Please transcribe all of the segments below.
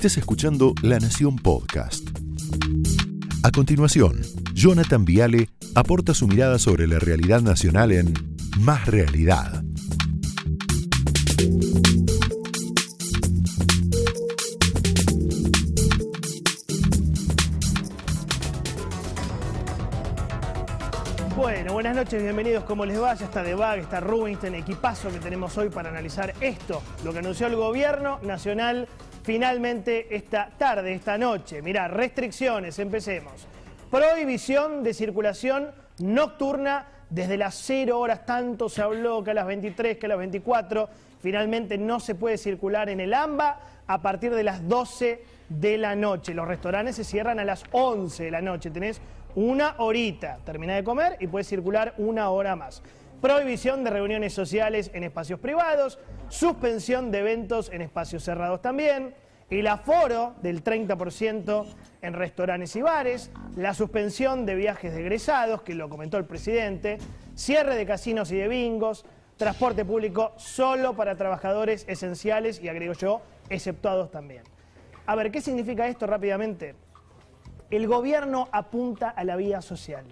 Estés escuchando La Nación Podcast. A continuación, Jonathan Viale aporta su mirada sobre la realidad nacional en Más Realidad. Bueno, buenas noches, bienvenidos. ¿Cómo les va? Ya está de Bag, está Rubinstein, equipazo que tenemos hoy para analizar esto, lo que anunció el gobierno nacional finalmente esta tarde, esta noche. Mirá, restricciones, empecemos. Prohibición de circulación nocturna desde las 0 horas, tanto se habló que a las 23, que a las 24, finalmente no se puede circular en el AMBA a partir de las 12 de la noche. Los restaurantes se cierran a las 11 de la noche, tenés una horita, termina de comer y puedes circular una hora más. Prohibición de reuniones sociales en espacios privados, suspensión de eventos en espacios cerrados también, el aforo del 30% en restaurantes y bares, la suspensión de viajes de egresados, que lo comentó el presidente, cierre de casinos y de bingos, transporte público solo para trabajadores esenciales y agrego yo, exceptuados también. A ver, ¿qué significa esto rápidamente? El gobierno apunta a la vida social.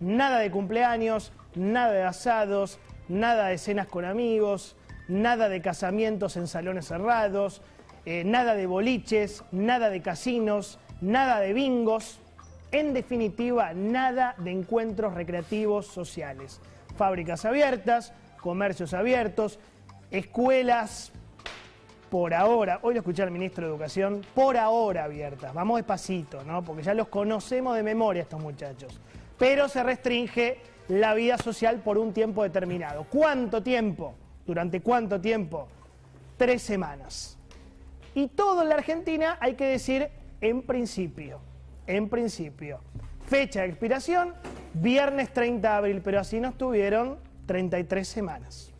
Nada de cumpleaños, nada de asados, nada de cenas con amigos, nada de casamientos en salones cerrados, eh, nada de boliches, nada de casinos, nada de bingos, en definitiva, nada de encuentros recreativos sociales. Fábricas abiertas, comercios abiertos, escuelas por ahora, hoy lo escuché al ministro de Educación, por ahora abiertas. Vamos despacito, ¿no? Porque ya los conocemos de memoria estos muchachos. Pero se restringe la vida social por un tiempo determinado. ¿Cuánto tiempo? ¿Durante cuánto tiempo? Tres semanas. Y todo en la Argentina hay que decir en principio. En principio. Fecha de expiración, viernes 30 de abril, pero así no estuvieron 33 semanas.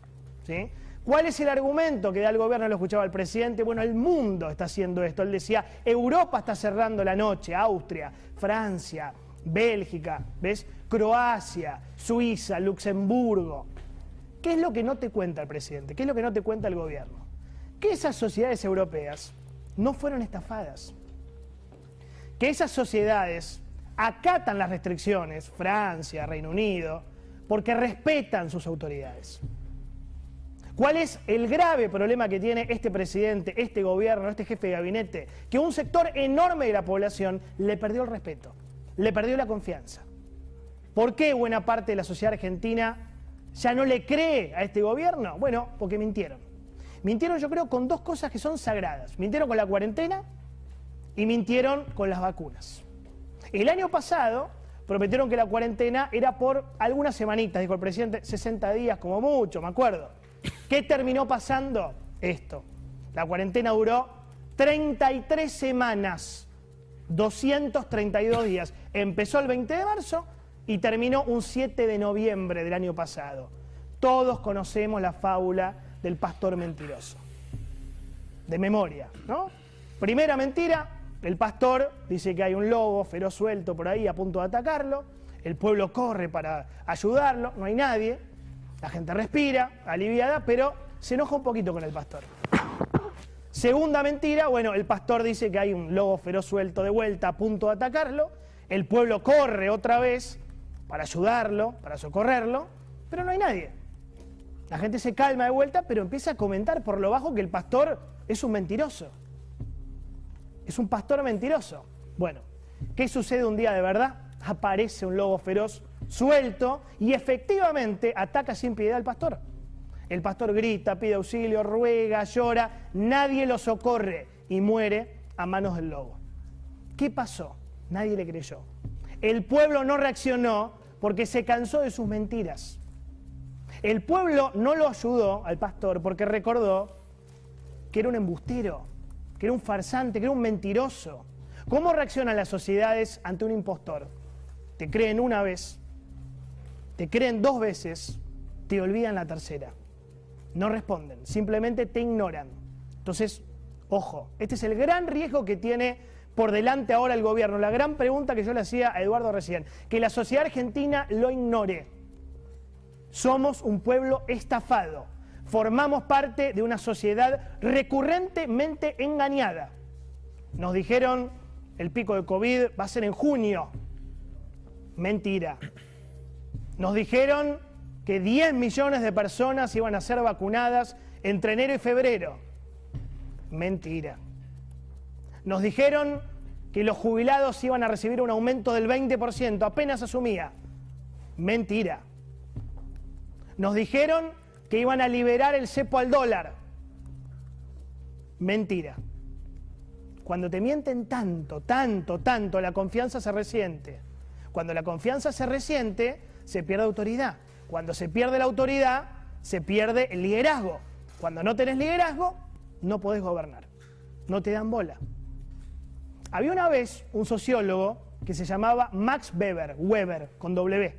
¿sí? ¿Cuál es el argumento que da el gobierno? Lo escuchaba el presidente. Bueno, el mundo está haciendo esto. Él decía, Europa está cerrando la noche, Austria, Francia, Bélgica, ¿ves? Croacia, Suiza, Luxemburgo. ¿Qué es lo que no te cuenta el presidente? ¿Qué es lo que no te cuenta el gobierno? Que esas sociedades europeas no fueron estafadas. Que esas sociedades acatan las restricciones, Francia, Reino Unido, porque respetan sus autoridades. ¿Cuál es el grave problema que tiene este presidente, este gobierno, este jefe de gabinete? Que un sector enorme de la población le perdió el respeto, le perdió la confianza. ¿Por qué buena parte de la sociedad argentina ya no le cree a este gobierno? Bueno, porque mintieron. Mintieron yo creo con dos cosas que son sagradas. Mintieron con la cuarentena y mintieron con las vacunas. El año pasado prometieron que la cuarentena era por algunas semanitas, dijo el presidente, 60 días como mucho, me acuerdo. ¿Qué terminó pasando? Esto. La cuarentena duró 33 semanas, 232 días. Empezó el 20 de marzo y terminó un 7 de noviembre del año pasado. Todos conocemos la fábula del pastor mentiroso. De memoria, ¿no? Primera mentira, el pastor dice que hay un lobo feroz suelto por ahí a punto de atacarlo. El pueblo corre para ayudarlo, no hay nadie. La gente respira, aliviada, pero se enoja un poquito con el pastor. Segunda mentira, bueno, el pastor dice que hay un lobo feroz suelto de vuelta a punto de atacarlo. El pueblo corre otra vez para ayudarlo, para socorrerlo, pero no hay nadie. La gente se calma de vuelta, pero empieza a comentar por lo bajo que el pastor es un mentiroso. Es un pastor mentiroso. Bueno, ¿qué sucede un día de verdad? Aparece un lobo feroz suelto y efectivamente ataca sin piedad al pastor. El pastor grita, pide auxilio, ruega, llora, nadie lo socorre y muere a manos del lobo. ¿Qué pasó? Nadie le creyó. El pueblo no reaccionó porque se cansó de sus mentiras. El pueblo no lo ayudó al pastor porque recordó que era un embustero, que era un farsante, que era un mentiroso. ¿Cómo reaccionan las sociedades ante un impostor? Te creen una vez, te creen dos veces, te olvidan la tercera. No responden, simplemente te ignoran. Entonces, ojo, este es el gran riesgo que tiene por delante ahora el gobierno. La gran pregunta que yo le hacía a Eduardo recién, que la sociedad argentina lo ignore. Somos un pueblo estafado. Formamos parte de una sociedad recurrentemente engañada. Nos dijeron el pico de COVID va a ser en junio. Mentira. Nos dijeron que 10 millones de personas iban a ser vacunadas entre enero y febrero. Mentira. Nos dijeron que los jubilados iban a recibir un aumento del 20%, apenas asumía. Mentira. Nos dijeron que iban a liberar el cepo al dólar. Mentira. Cuando te mienten tanto, tanto, tanto, la confianza se resiente. Cuando la confianza se resiente, se pierde autoridad. Cuando se pierde la autoridad, se pierde el liderazgo. Cuando no tenés liderazgo, no podés gobernar. No te dan bola. Había una vez un sociólogo que se llamaba Max Weber, Weber, con W.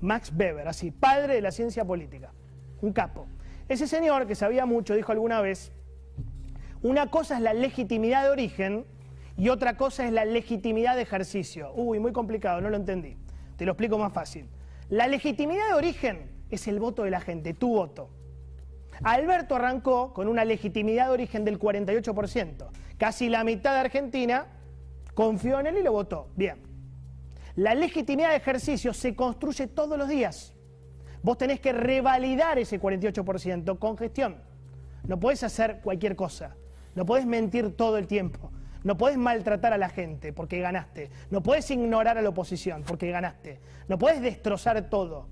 Max Weber, así, padre de la ciencia política. Un capo. Ese señor que sabía mucho dijo alguna vez una cosa es la legitimidad de origen y otra cosa es la legitimidad de ejercicio. Uy, muy complicado, no lo entendí. Te lo explico más fácil. La legitimidad de origen es el voto de la gente, tu voto. Alberto arrancó con una legitimidad de origen del 48%. Casi la mitad de Argentina confió en él y lo votó. Bien. La legitimidad de ejercicio se construye todos los días. Vos tenés que revalidar ese 48% con gestión. No podés hacer cualquier cosa. No podés mentir todo el tiempo. No podés maltratar a la gente porque ganaste. No podés ignorar a la oposición porque ganaste. No podés destrozar todo.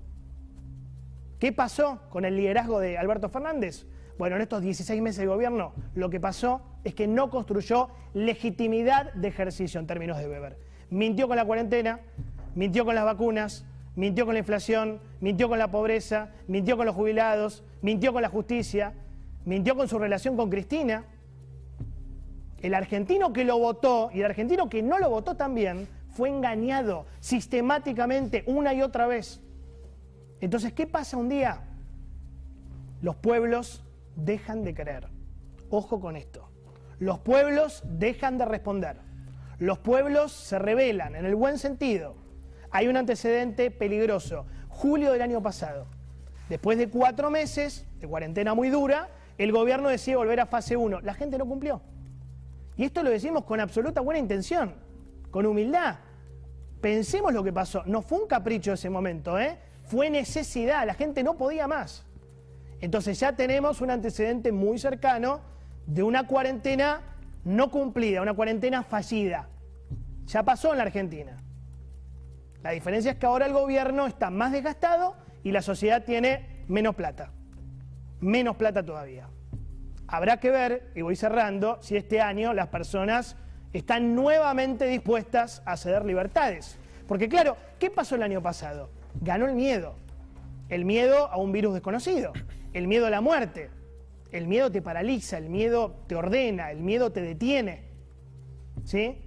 ¿Qué pasó con el liderazgo de Alberto Fernández? Bueno, en estos 16 meses de gobierno lo que pasó es que no construyó legitimidad de ejercicio en términos de Weber. Mintió con la cuarentena, mintió con las vacunas, mintió con la inflación, mintió con la pobreza, mintió con los jubilados, mintió con la justicia, mintió con su relación con Cristina. El argentino que lo votó y el argentino que no lo votó también fue engañado sistemáticamente una y otra vez. Entonces, ¿qué pasa un día? Los pueblos dejan de creer. Ojo con esto. Los pueblos dejan de responder. Los pueblos se rebelan en el buen sentido. Hay un antecedente peligroso. Julio del año pasado. Después de cuatro meses de cuarentena muy dura, el gobierno decide volver a fase 1. La gente no cumplió. Y esto lo decimos con absoluta buena intención, con humildad. Pensemos lo que pasó. No fue un capricho ese momento, ¿eh? fue necesidad. La gente no podía más. Entonces ya tenemos un antecedente muy cercano de una cuarentena no cumplida, una cuarentena fallida. Ya pasó en la Argentina. La diferencia es que ahora el gobierno está más desgastado y la sociedad tiene menos plata. Menos plata todavía. Habrá que ver, y voy cerrando, si este año las personas están nuevamente dispuestas a ceder libertades. Porque claro, ¿qué pasó el año pasado? Ganó el miedo. El miedo a un virus desconocido. El miedo a la muerte. El miedo te paraliza, el miedo te ordena, el miedo te detiene. ¿Sí?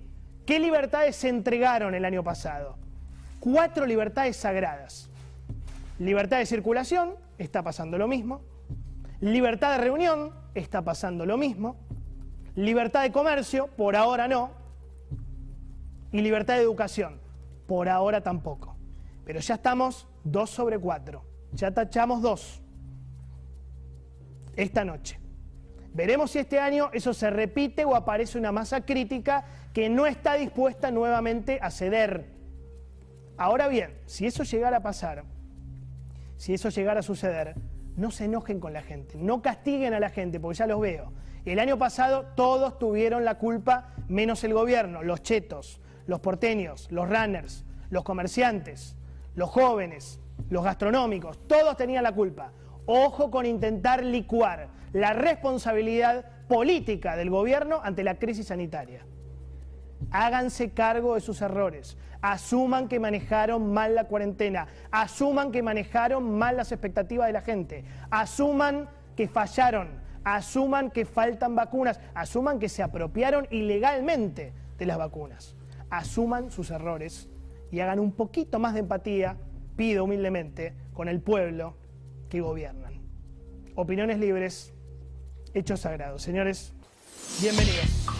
¿Qué libertades se entregaron el año pasado? Cuatro libertades sagradas. Libertad de circulación, está pasando lo mismo. Libertad de reunión, está pasando lo mismo. Libertad de comercio, por ahora no. Y libertad de educación, por ahora tampoco. Pero ya estamos dos sobre cuatro. Ya tachamos dos esta noche. Veremos si este año eso se repite o aparece una masa crítica que no está dispuesta nuevamente a ceder. Ahora bien, si eso llegara a pasar, si eso llegara a suceder, no se enojen con la gente, no castiguen a la gente, porque ya los veo. El año pasado todos tuvieron la culpa, menos el gobierno, los chetos, los porteños, los runners, los comerciantes, los jóvenes, los gastronómicos, todos tenían la culpa. Ojo con intentar licuar la responsabilidad política del gobierno ante la crisis sanitaria. Háganse cargo de sus errores. Asuman que manejaron mal la cuarentena. Asuman que manejaron mal las expectativas de la gente. Asuman que fallaron. Asuman que faltan vacunas. Asuman que se apropiaron ilegalmente de las vacunas. Asuman sus errores y hagan un poquito más de empatía, pido humildemente, con el pueblo que gobiernan. Opiniones libres, hechos sagrados. Señores, bienvenidos.